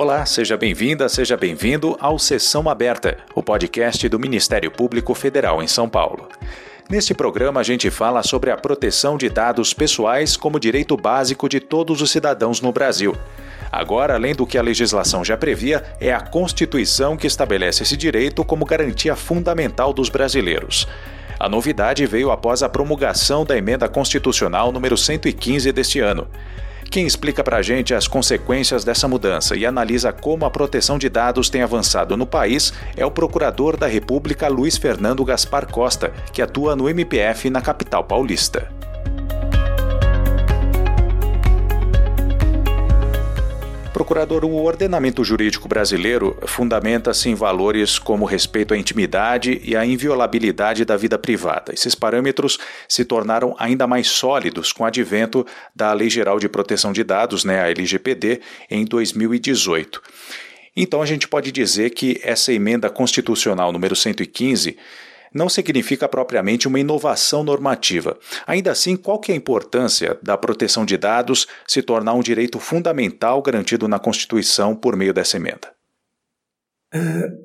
Olá, seja bem-vinda, seja bem-vindo ao Sessão Aberta, o podcast do Ministério Público Federal em São Paulo. Neste programa, a gente fala sobre a proteção de dados pessoais como direito básico de todos os cidadãos no Brasil. Agora, além do que a legislação já previa, é a Constituição que estabelece esse direito como garantia fundamental dos brasileiros. A novidade veio após a promulgação da emenda constitucional número 115 deste ano. Quem explica para a gente as consequências dessa mudança e analisa como a proteção de dados tem avançado no país é o procurador da República Luiz Fernando Gaspar Costa, que atua no MPF na capital paulista. Procurador, o ordenamento jurídico brasileiro fundamenta-se em valores como respeito à intimidade e à inviolabilidade da vida privada. Esses parâmetros se tornaram ainda mais sólidos com o advento da Lei Geral de Proteção de Dados, né, a LGPD, em 2018. Então a gente pode dizer que essa emenda constitucional número 115 não significa propriamente uma inovação normativa. Ainda assim, qual que é a importância da proteção de dados se tornar um direito fundamental garantido na Constituição por meio dessa emenda? É,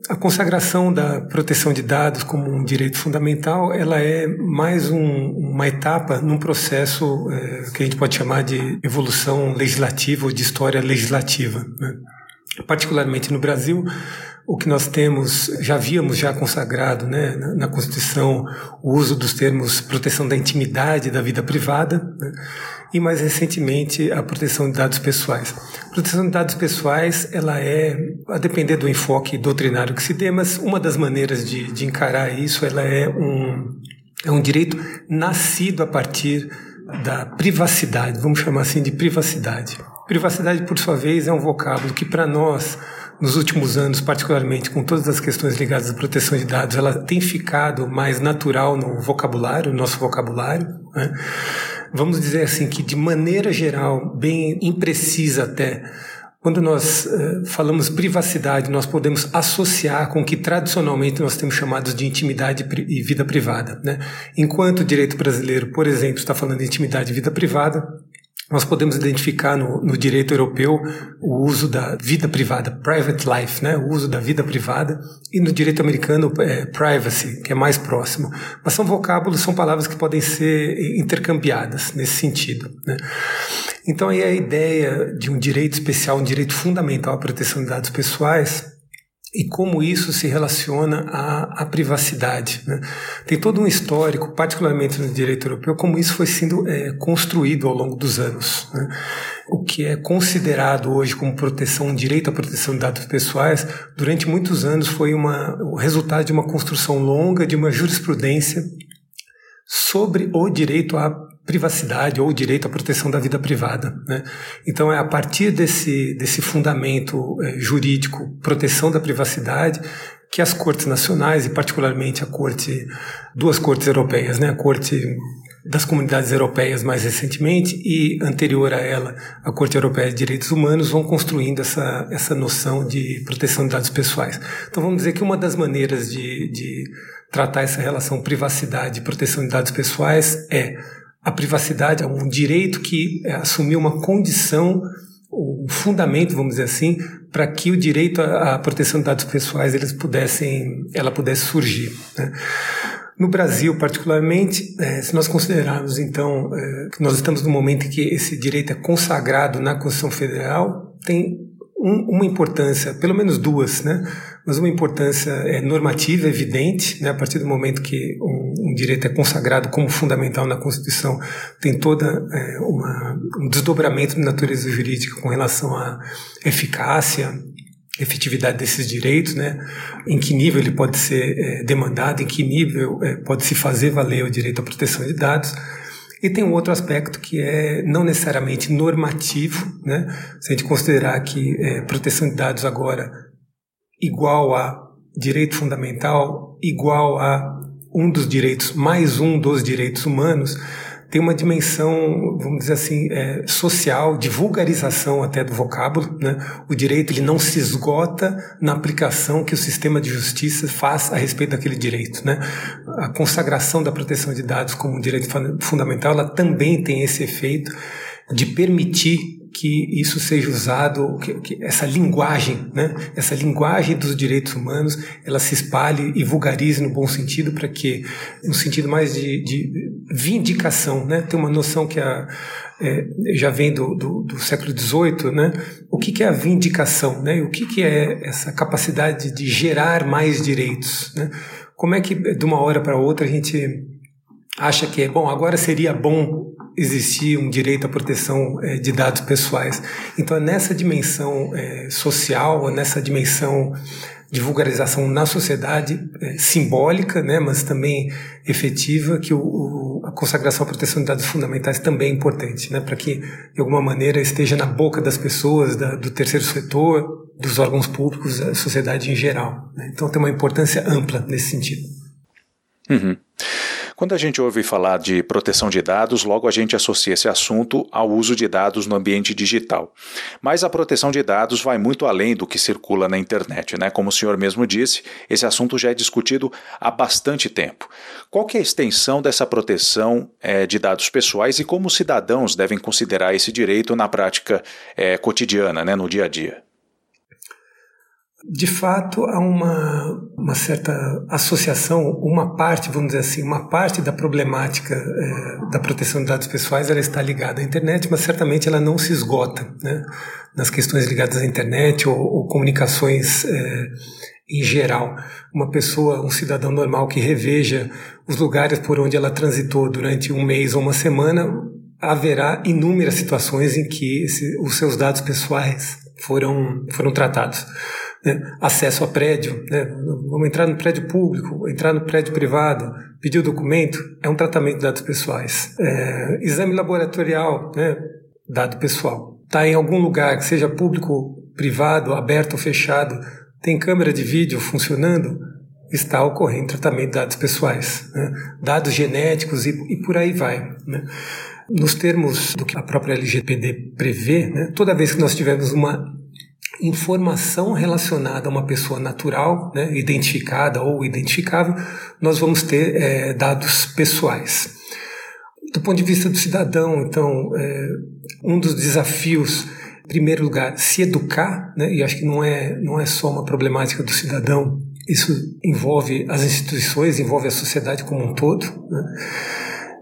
a consagração da proteção de dados como um direito fundamental, ela é mais um, uma etapa num processo é, que a gente pode chamar de evolução legislativa ou de história legislativa. Né? Particularmente no Brasil, o que nós temos, já havíamos já consagrado né, na, Constituição o uso dos termos proteção da intimidade da vida privada né, e mais recentemente a proteção de dados pessoais. Proteção de dados pessoais, ela é, a depender do enfoque doutrinário que se dê, mas uma das maneiras de, de encarar isso, ela é um, é um direito nascido a partir da privacidade, vamos chamar assim de privacidade. Privacidade, por sua vez, é um vocábulo que para nós nos últimos anos, particularmente com todas as questões ligadas à proteção de dados, ela tem ficado mais natural no vocabulário, no nosso vocabulário. Né? Vamos dizer assim que, de maneira geral, bem imprecisa até, quando nós uh, falamos privacidade, nós podemos associar com o que tradicionalmente nós temos chamados de intimidade e vida privada. Né? Enquanto o direito brasileiro, por exemplo, está falando de intimidade e vida privada, nós podemos identificar no, no, direito europeu o uso da vida privada, private life, né? o uso da vida privada, e no direito americano, é, privacy, que é mais próximo. Mas são vocábulos, são palavras que podem ser intercambiadas nesse sentido. Né? Então, aí a ideia de um direito especial, um direito fundamental à proteção de dados pessoais, e como isso se relaciona à, à privacidade. Né? Tem todo um histórico, particularmente no direito europeu, como isso foi sendo é, construído ao longo dos anos. Né? O que é considerado hoje como proteção, um direito à proteção de dados pessoais, durante muitos anos foi uma, o resultado de uma construção longa de uma jurisprudência sobre o direito à privacidade ou direito à proteção da vida privada. Né? Então é a partir desse, desse fundamento é, jurídico, proteção da privacidade, que as cortes nacionais e particularmente a corte, duas cortes europeias, né? a corte das comunidades europeias mais recentemente e anterior a ela a Corte Europeia de Direitos Humanos vão construindo essa, essa noção de proteção de dados pessoais. Então vamos dizer que uma das maneiras de, de tratar essa relação privacidade e proteção de dados pessoais é a privacidade é um direito que é, assumiu uma condição, um fundamento, vamos dizer assim, para que o direito à, proteção de dados pessoais eles pudessem, ela pudesse surgir. Né? No Brasil, particularmente, é, se nós considerarmos, então, é, que nós estamos no momento em que esse direito é consagrado na Constituição Federal, tem um, uma importância, pelo menos duas, né? mas uma importância normativa evidente, né? a partir do momento que direito é consagrado como fundamental na Constituição, tem toda é, uma, um desdobramento de natureza jurídica com relação à eficácia, efetividade desses direitos, né? em que nível ele pode ser é, demandado, em que nível é, pode se fazer valer o direito à proteção de dados, e tem um outro aspecto que é não necessariamente normativo, né? Se a gente considerar que é, proteção de dados agora igual a direito fundamental, igual a um dos direitos, mais um dos direitos humanos, tem uma dimensão, vamos dizer assim, é, social, de vulgarização até do vocábulo. Né? O direito ele não se esgota na aplicação que o sistema de justiça faz a respeito daquele direito. Né? A consagração da proteção de dados como um direito fundamental, ela também tem esse efeito de permitir que isso seja usado, que, que, essa linguagem, né? essa linguagem dos direitos humanos, ela se espalhe e vulgarize no bom sentido para que, no sentido mais de, de vindicação, né? Tem uma noção que a, é, já vem do, do, do século XVIII, né? O que, que é a vindicação, né? O que, que é essa capacidade de gerar mais direitos, né? Como é que de uma hora para outra a gente acha que é bom, agora seria bom existir um direito à proteção é, de dados pessoais. Então, é nessa dimensão é, social, é nessa dimensão de vulgarização na sociedade, é, simbólica, né, mas também efetiva, que o, o, a consagração à proteção de dados fundamentais também é importante, né, para que, de alguma maneira, esteja na boca das pessoas, da, do terceiro setor, dos órgãos públicos, da sociedade em geral. Né. Então, tem uma importância ampla nesse sentido. Uhum. Quando a gente ouve falar de proteção de dados, logo a gente associa esse assunto ao uso de dados no ambiente digital. Mas a proteção de dados vai muito além do que circula na internet, né? Como o senhor mesmo disse, esse assunto já é discutido há bastante tempo. Qual que é a extensão dessa proteção é, de dados pessoais e como os cidadãos devem considerar esse direito na prática é, cotidiana, né, no dia a dia? De fato, há uma, uma certa associação, uma parte, vamos dizer assim, uma parte da problemática é, da proteção de dados pessoais ela está ligada à internet, mas certamente ela não se esgota né, nas questões ligadas à internet ou, ou comunicações é, em geral. Uma pessoa, um cidadão normal que reveja os lugares por onde ela transitou durante um mês ou uma semana, haverá inúmeras situações em que esse, os seus dados pessoais foram, foram tratados né? acesso a prédio, né? vamos entrar no prédio público, entrar no prédio privado, pedir o documento, é um tratamento de dados pessoais. É, exame laboratorial, né? dado pessoal. Está em algum lugar, que seja público, privado, aberto ou fechado, tem câmera de vídeo funcionando, está ocorrendo tratamento de dados pessoais, né? dados genéticos e, e, por aí vai. Né? Nos termos do que a própria LGPD prevê, né? toda vez que nós tivermos uma informação relacionada a uma pessoa natural, né, identificada ou identificável, nós vamos ter é, dados pessoais. Do ponto de vista do cidadão, então, é, um dos desafios, em primeiro lugar, se educar, né, e acho que não é, não é só uma problemática do cidadão, isso envolve as instituições, envolve a sociedade como um todo. Né,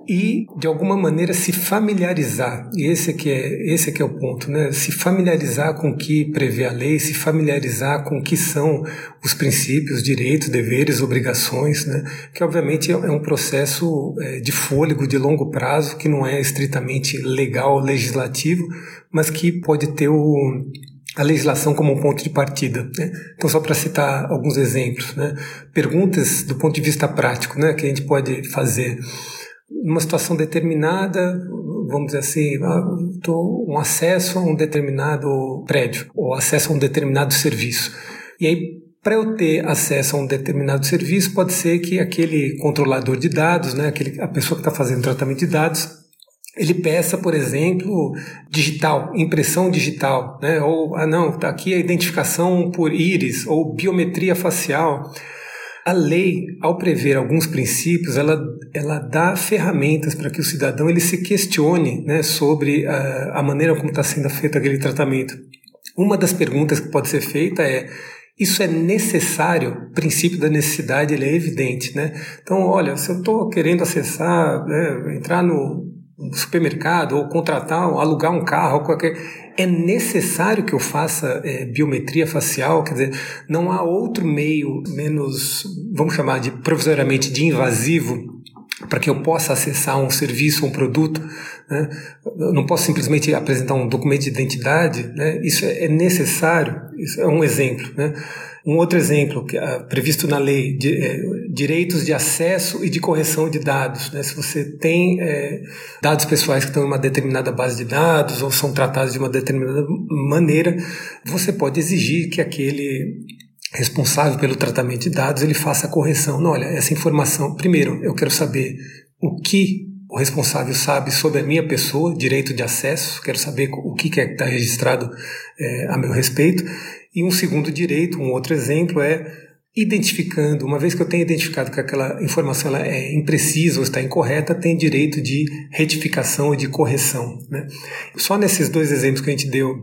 e de alguma maneira se familiarizar. E esse é que é, esse é que é o ponto, né? Se familiarizar com o que prevê a lei, se familiarizar com o que são os princípios, direitos, deveres, obrigações, né? Que obviamente é, é um processo de fôlego de longo prazo que não é estritamente legal, legislativo, mas que pode ter o a legislação como um ponto de partida. Né? Então, só para citar alguns exemplos, né? perguntas do ponto de vista prático né? que a gente pode fazer numa situação determinada, vamos dizer assim, ah, um acesso a um determinado prédio ou acesso a um determinado serviço. E aí, para eu ter acesso a um determinado serviço, pode ser que aquele controlador de dados, né, aquele, a pessoa que está fazendo tratamento de dados, ele peça, por exemplo, digital, impressão digital, né? ou, ah não, está aqui a identificação por íris, ou biometria facial. A lei, ao prever alguns princípios, ela, ela dá ferramentas para que o cidadão ele se questione né, sobre a, a maneira como está sendo feito aquele tratamento. Uma das perguntas que pode ser feita é isso é necessário? O princípio da necessidade ele é evidente, né? Então, olha, se eu estou querendo acessar, né, entrar no supermercado ou contratar, ou alugar um carro, ou qualquer, é necessário que eu faça é, biometria facial, quer dizer, não há outro meio menos, vamos chamar de provisoriamente de invasivo para que eu possa acessar um serviço, um produto. Né? Não posso simplesmente apresentar um documento de identidade. Né? Isso é, é necessário. Isso é um exemplo. Né? Um outro exemplo que é previsto na lei, de, é, direitos de acesso e de correção de dados. Né? Se você tem é, dados pessoais que estão em uma determinada base de dados ou são tratados de uma determinada maneira, você pode exigir que aquele responsável pelo tratamento de dados ele faça a correção. Não, olha, essa informação, primeiro, eu quero saber o que o responsável sabe sobre a minha pessoa, direito de acesso, quero saber o que está registrado é, a meu respeito. E um segundo direito, um outro exemplo é identificando, uma vez que eu tenho identificado que aquela informação ela é imprecisa ou está incorreta, tem direito de retificação ou de correção. Né? Só nesses dois exemplos que a gente deu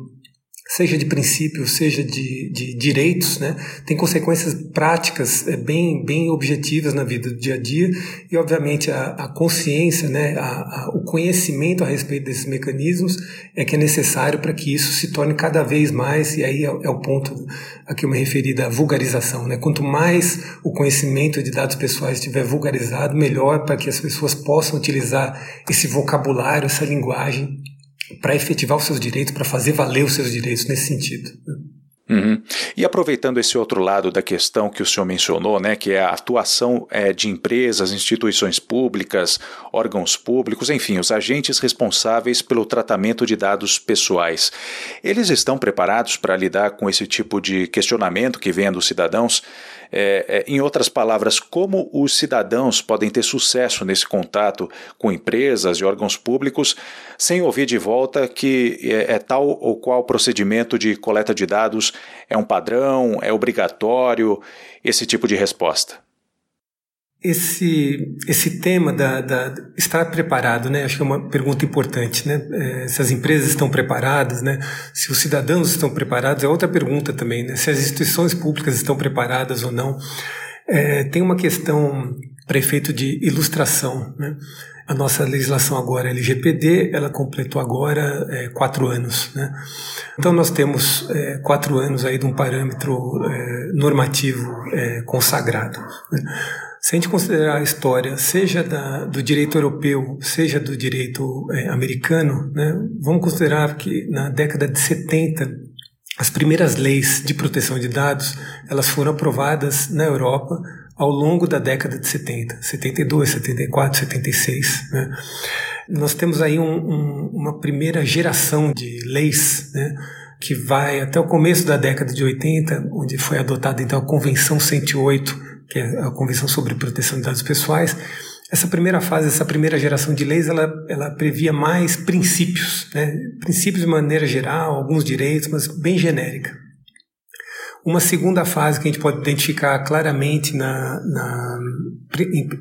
seja de princípios, seja de, de direitos, né, tem consequências práticas é, bem, bem objetivas na vida do dia a dia e, obviamente, a, a consciência, né, a, a, o conhecimento a respeito desses mecanismos é que é necessário para que isso se torne cada vez mais, e aí é, é o ponto a que eu me referi da vulgarização. Né, quanto mais o conhecimento de dados pessoais estiver vulgarizado, melhor para que as pessoas possam utilizar esse vocabulário, essa linguagem para efetivar os seus direitos, para fazer valer os seus direitos nesse sentido. Uhum. E aproveitando esse outro lado da questão que o senhor mencionou, né, que é a atuação é, de empresas, instituições públicas, órgãos públicos, enfim, os agentes responsáveis pelo tratamento de dados pessoais, eles estão preparados para lidar com esse tipo de questionamento que vem dos cidadãos? É, é, em outras palavras, como os cidadãos podem ter sucesso nesse contato com empresas e órgãos públicos sem ouvir de volta que é, é tal ou qual procedimento de coleta de dados é um padrão, é obrigatório, esse tipo de resposta? Esse, esse tema da, da, estar preparado, né? Acho que é uma pergunta importante, né? É, se as empresas estão preparadas, né? Se os cidadãos estão preparados, é outra pergunta também, né? Se as instituições públicas estão preparadas ou não. É, tem uma questão prefeito de ilustração, né? A nossa legislação agora LGPD, ela completou agora é, quatro anos, né? Então nós temos é, quatro anos aí de um parâmetro é, normativo é, consagrado. Né? Se a gente considerar a história, seja da, do direito europeu, seja do direito é, americano, né, vamos considerar que na década de 70, as primeiras leis de proteção de dados elas foram aprovadas na Europa ao longo da década de 70, 72, 74, 76. Né. Nós temos aí um, um, uma primeira geração de leis, né, que vai até o começo da década de 80, onde foi adotada então a Convenção 108 que é a Convenção sobre Proteção de Dados Pessoais, essa primeira fase, essa primeira geração de leis, ela, ela previa mais princípios, né? princípios de maneira geral, alguns direitos, mas bem genérica. Uma segunda fase que a gente pode identificar claramente, na, na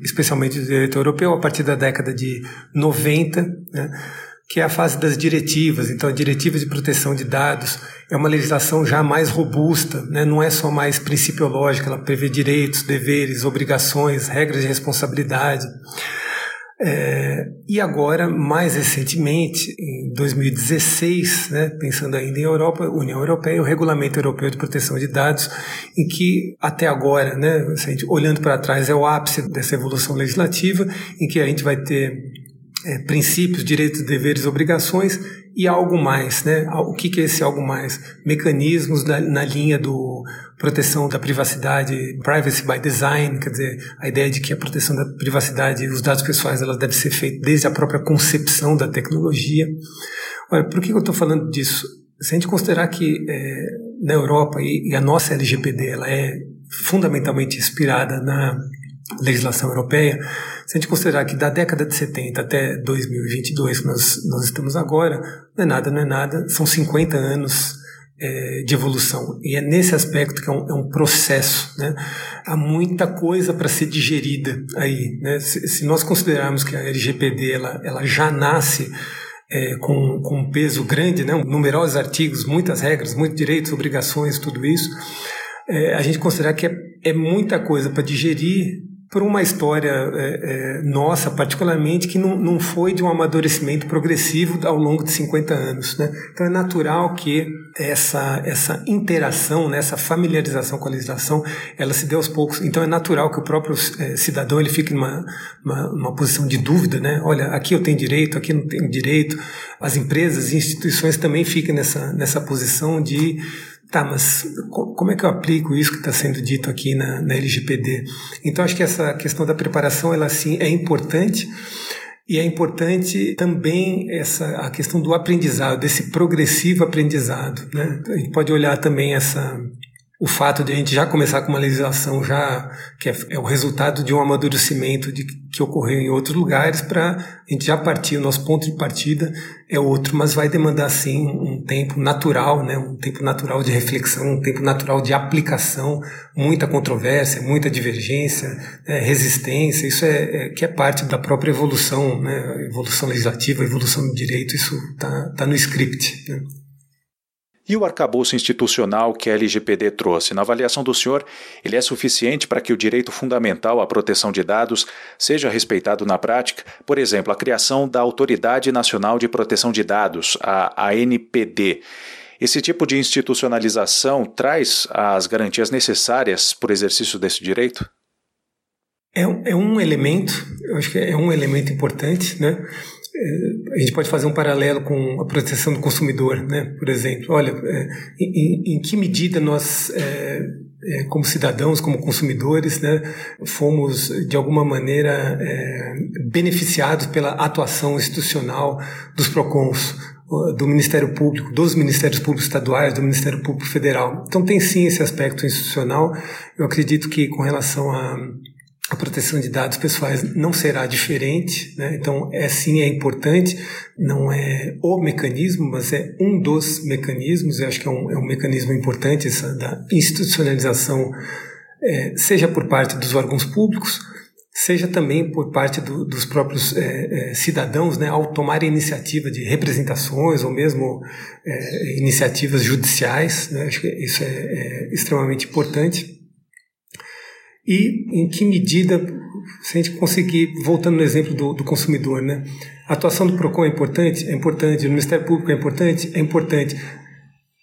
especialmente do direito europeu, a partir da década de 90, né? Que é a fase das diretivas. Então, a diretiva de proteção de dados é uma legislação já mais robusta, né? não é só mais principiológica, ela prevê direitos, deveres, obrigações, regras de responsabilidade. É, e agora, mais recentemente, em 2016, né, pensando ainda em Europa, União Europeia, o Regulamento Europeu de Proteção de Dados, em que até agora, né, gente, olhando para trás, é o ápice dessa evolução legislativa, em que a gente vai ter é, princípios, direitos, deveres, obrigações e algo mais, né? O que, que é esse algo mais? Mecanismos na, na, linha do proteção da privacidade, privacy by design, quer dizer, a ideia de que a proteção da privacidade e os dados pessoais elas deve ser feita desde a própria concepção da tecnologia. Olha, por que eu estou falando disso? Se a gente considerar que é, na Europa e, e a nossa LGPD ela é fundamentalmente inspirada na legislação europeia, se a gente considerar que da década de 70 até 2022, que nós, nós estamos agora, não é nada, não é nada, são 50 anos é, de evolução. E é nesse aspecto que é um, é um processo. Né? Há muita coisa para ser digerida aí. Né? Se, se, nós considerarmos que a LGPD ela, ela já nasce é, com, com um peso grande, né? numerosos artigos, muitas regras, muitos direitos, obrigações, tudo isso, é, a gente considerar que é, é muita coisa para digerir por uma história é, é, nossa, particularmente, que não, não foi de um amadurecimento progressivo ao longo de 50 anos. Né? Então é natural que essa, essa interação, né, essa familiarização com a legislação, ela se dê aos poucos. Então é natural que o próprio é, cidadão ele fique numa uma, uma posição de dúvida. Né? Olha, aqui eu tenho direito, aqui não tenho direito. As empresas e instituições também fiquem nessa, nessa posição de Tá, mas como é que eu aplico isso que está sendo dito aqui na, na LGPD? Então, acho que essa questão da preparação, ela sim é importante, e é importante também essa a questão do aprendizado, desse progressivo aprendizado. Né? A gente pode olhar também essa o fato de a gente já começar com uma legislação já que é, é o resultado de um amadurecimento de, que ocorreu em outros lugares para a gente já partir, o nosso ponto de partida é outro, mas vai demandar sim um tempo natural, né, um tempo natural de reflexão, um tempo natural de aplicação, muita controvérsia, muita divergência, é, resistência, isso é, é, que é parte da própria evolução, né, evolução legislativa, evolução do direito, isso está tá no script. Né. E o arcabouço institucional que a LGPD trouxe, na avaliação do senhor, ele é suficiente para que o direito fundamental à proteção de dados seja respeitado na prática? Por exemplo, a criação da Autoridade Nacional de Proteção de Dados, a ANPD. Esse tipo de institucionalização traz as garantias necessárias para o exercício desse direito? É, é um elemento, eu acho que é um elemento importante, né? É, a gente pode fazer um paralelo com a proteção do consumidor, né? Por exemplo, olha, é, em, em que medida nós, é, é, como cidadãos, como consumidores, né, fomos de alguma maneira é, beneficiados pela atuação institucional dos Procons, do Ministério Público, dos Ministérios Públicos Estaduais, do Ministério Público Federal. Então tem sim esse aspecto institucional. Eu acredito que com relação a a proteção de dados pessoais não será diferente, né? então é sim é importante, não é o mecanismo, mas é um dos mecanismos. Eu acho que é um, é um mecanismo importante essa da institucionalização, é, seja por parte dos órgãos públicos, seja também por parte do, dos próprios é, é, cidadãos, né, ao tomar iniciativa de representações ou mesmo é, iniciativas judiciais. Né? Acho que isso é, é extremamente importante e em que medida, se a gente conseguir, voltando no exemplo do, do consumidor, né? A atuação do PROCON é importante? É importante. O Ministério Público é importante? É importante.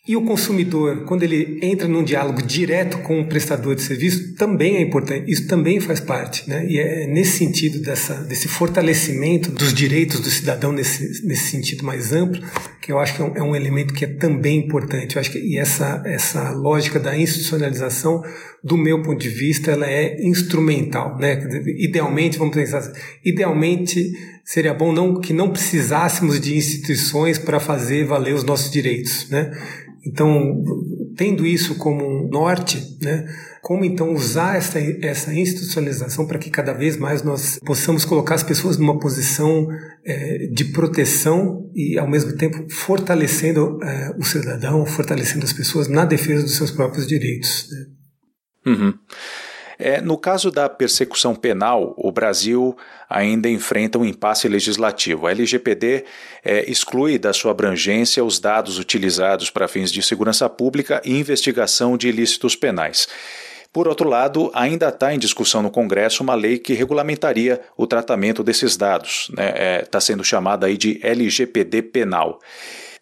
E o consumidor, quando ele entra num diálogo direto com o prestador de serviço, também é importante. Isso também faz parte. Né? E é nesse sentido, dessa, desse fortalecimento dos direitos do cidadão, nesse, nesse sentido mais amplo, que eu acho que é um, é um elemento que é também importante. Eu acho que e essa, essa lógica da institucionalização, do meu ponto de vista, ela é instrumental. Né? Idealmente, vamos pensar assim, idealmente seria bom não, que não precisássemos de instituições para fazer valer os nossos direitos. Né? Então, tendo isso como um norte, né, como então usar essa, essa institucionalização para que cada vez mais nós possamos colocar as pessoas numa posição é, de proteção e, ao mesmo tempo, fortalecendo é, o cidadão, fortalecendo as pessoas na defesa dos seus próprios direitos. Né? Uhum. É, no caso da persecução penal, o Brasil ainda enfrenta um impasse legislativo. A LGPD é, exclui da sua abrangência os dados utilizados para fins de segurança pública e investigação de ilícitos penais. Por outro lado, ainda está em discussão no Congresso uma lei que regulamentaria o tratamento desses dados. Está né? é, tá sendo chamada aí de LGPD penal.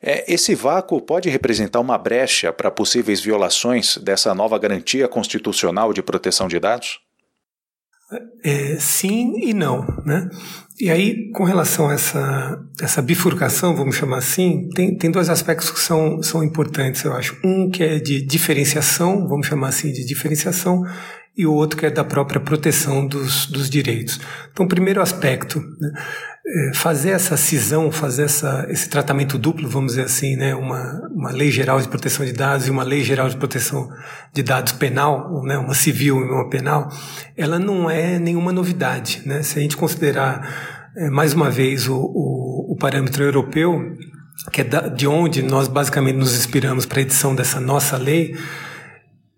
É, esse vácuo pode representar uma brecha para possíveis violações dessa nova garantia constitucional de proteção de dados? É, sim e não, né? E aí, com relação a essa, essa bifurcação, vamos chamar assim, tem, tem dois aspectos que são, são importantes, eu acho. Um que é de diferenciação, vamos chamar assim de diferenciação, e o outro que é da própria proteção dos, dos direitos. Então, primeiro aspecto, né, fazer essa cisão, fazer essa, esse tratamento duplo, vamos dizer assim, né, uma, uma lei geral de proteção de dados e uma lei geral de proteção de dados penal, né, uma civil e uma penal, ela não é nenhuma novidade. Né? Se a gente considerar, é, mais uma vez, o, o, o parâmetro europeu, que é da, de onde nós basicamente nos inspiramos para a edição dessa nossa lei,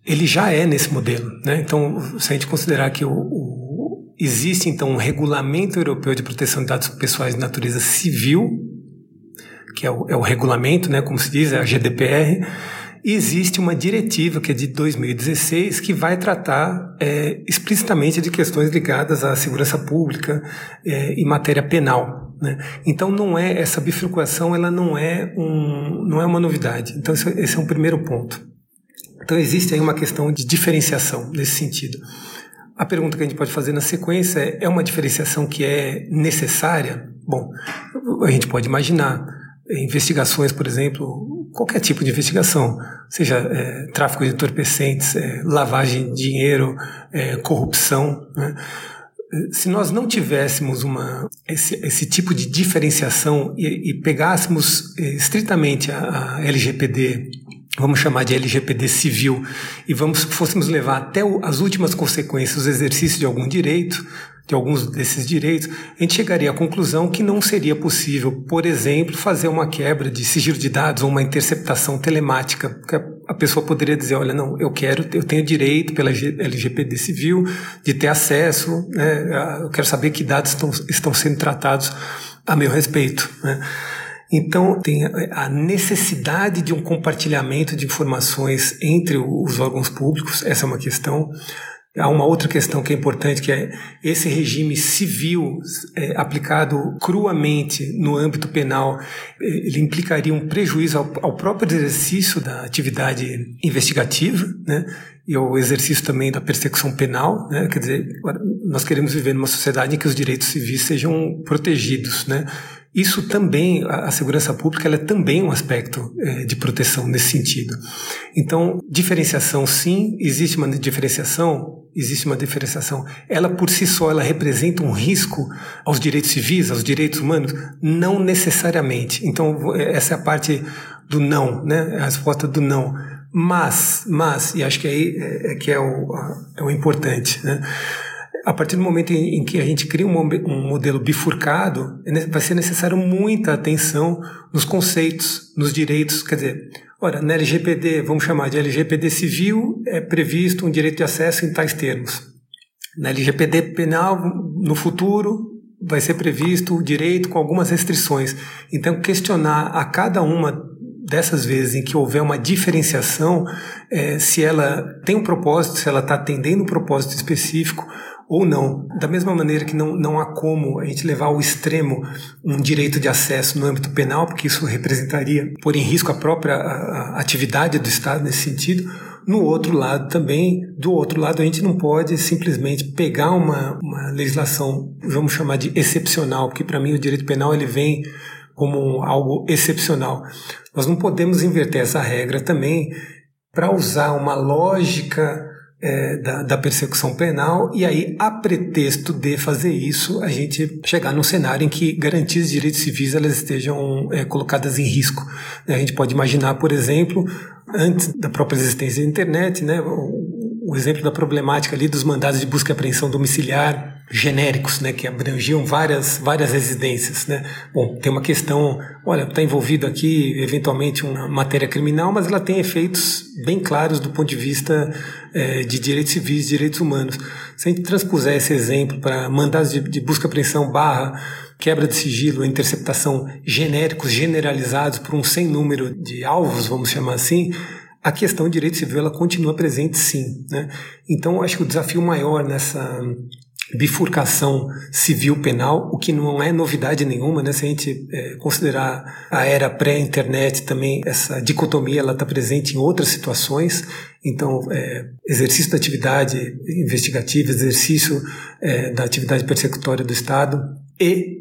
ele já é nesse modelo. Né? Então, se a gente considerar que o, o, existe então um regulamento europeu de proteção de dados pessoais de natureza civil, que é o, é o regulamento, né, como se diz, é a GDPR, e existe uma diretiva que é de 2016 que vai tratar é, explicitamente de questões ligadas à segurança pública é, e matéria penal. Né? Então não é essa bifurcação, ela não é um, não é uma novidade. Então esse, esse é um primeiro ponto. Então existe aí uma questão de diferenciação nesse sentido. A pergunta que a gente pode fazer na sequência é: é uma diferenciação que é necessária? Bom, a gente pode imaginar investigações, por exemplo, qualquer tipo de investigação, seja é, tráfico de entorpecentes, é, lavagem de dinheiro, é, corrupção. Né? Se nós não tivéssemos uma, esse, esse tipo de diferenciação e, e pegássemos estritamente a, a LGPD vamos chamar de LGPD civil, e vamos fôssemos levar até o, as últimas consequências, o exercício de algum direito, de alguns desses direitos, a gente chegaria à conclusão que não seria possível, por exemplo, fazer uma quebra de sigilo de dados ou uma interceptação telemática, a pessoa poderia dizer, olha, não, eu quero, eu tenho direito pela LGPD civil de ter acesso, né, eu quero saber que dados estão, estão sendo tratados a meu respeito. Né. Então, tem a necessidade de um compartilhamento de informações entre os órgãos públicos, essa é uma questão. Há uma outra questão que é importante, que é esse regime civil é, aplicado cruamente no âmbito penal, é, ele implicaria um prejuízo ao, ao próprio exercício da atividade investigativa, né? e ao exercício também da persecução penal, né? quer dizer, nós queremos viver numa sociedade em que os direitos civis sejam protegidos, né? Isso também, a, segurança pública, é também um aspecto é, de proteção nesse sentido. Então, diferenciação, sim, existe uma diferenciação, existe uma diferenciação. Ela por si só, ela representa um risco aos direitos civis, aos direitos humanos? Não necessariamente. Então, essa é a parte do não, né? A resposta do não. Mas, mas, e acho que aí é, é que é o, é o importante, né? A partir do momento em, que a gente cria um, um, modelo bifurcado, é vai ser necessário muita atenção nos conceitos, nos direitos. Quer dizer, ora, na LGPD, vamos chamar de LGPD civil, é previsto um direito de acesso em tais termos. Na LGPD penal, no futuro, vai ser previsto o direito com algumas restrições. Então, questionar a cada uma dessas vezes em que houver uma diferenciação, é, se ela tem um propósito, se ela está atendendo um propósito específico ou não. Da mesma maneira que não, não há como a gente levar ao extremo um direito de acesso no âmbito penal, porque isso representaria pôr em risco a própria atividade do Estado nesse sentido. No outro lado também, do outro lado, a gente não pode simplesmente pegar uma, uma legislação, vamos chamar de excepcional, porque para mim o direito penal ele vem como algo excepcional. Nós não podemos inverter essa regra também para usar uma lógica é, da, da, persecução penal, e aí, a pretexto de fazer isso, a gente chegar num cenário em que garantias de direitos civis elas estejam é, colocadas em risco. A gente pode imaginar, por exemplo, antes da própria existência da internet, né, o, exemplo da problemática ali dos mandados de busca e apreensão domiciliar genéricos, né, que abrangiam várias, várias residências, né. Bom, tem uma questão, olha, está envolvido aqui eventualmente uma matéria criminal, mas ela tem efeitos bem claros do ponto de vista é, de direitos civis, direitos humanos. Se a gente transpuser esse exemplo para mandados de, de busca apreensão barra quebra de sigilo, interceptação genéricos, generalizados por um sem número de alvos, vamos chamar assim, a questão de direito civil ela continua presente sim. Né? Então, acho que o desafio maior nessa bifurcação civil-penal, o que não é novidade nenhuma, né? Se a gente é, considerar a era pré-internet também, essa dicotomia ela está presente em outras situações. Então, é, exercício da atividade investigativa, exercício é, da atividade persecutória do Estado e,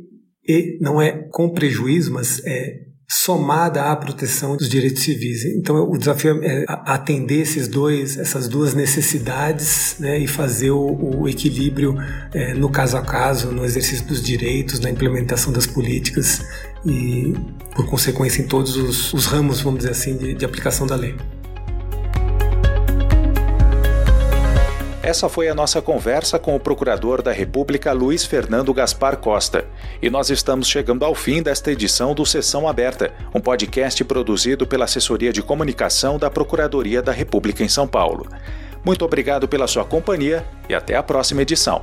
e não é com prejuízo, mas é somada à proteção dos direitos civis. Então o desafio é atender esses dois, essas duas necessidades né, e fazer o, o equilíbrio é, no caso a caso, no exercício dos direitos, na implementação das políticas e, por consequência, em todos os, os ramos, vamos dizer assim, de, de aplicação da lei. Essa foi a nossa conversa com o Procurador da República Luiz Fernando Gaspar Costa. E nós estamos chegando ao fim desta edição do Sessão Aberta, um podcast produzido pela Assessoria de Comunicação da Procuradoria da República em São Paulo. Muito obrigado pela sua companhia e até a próxima edição.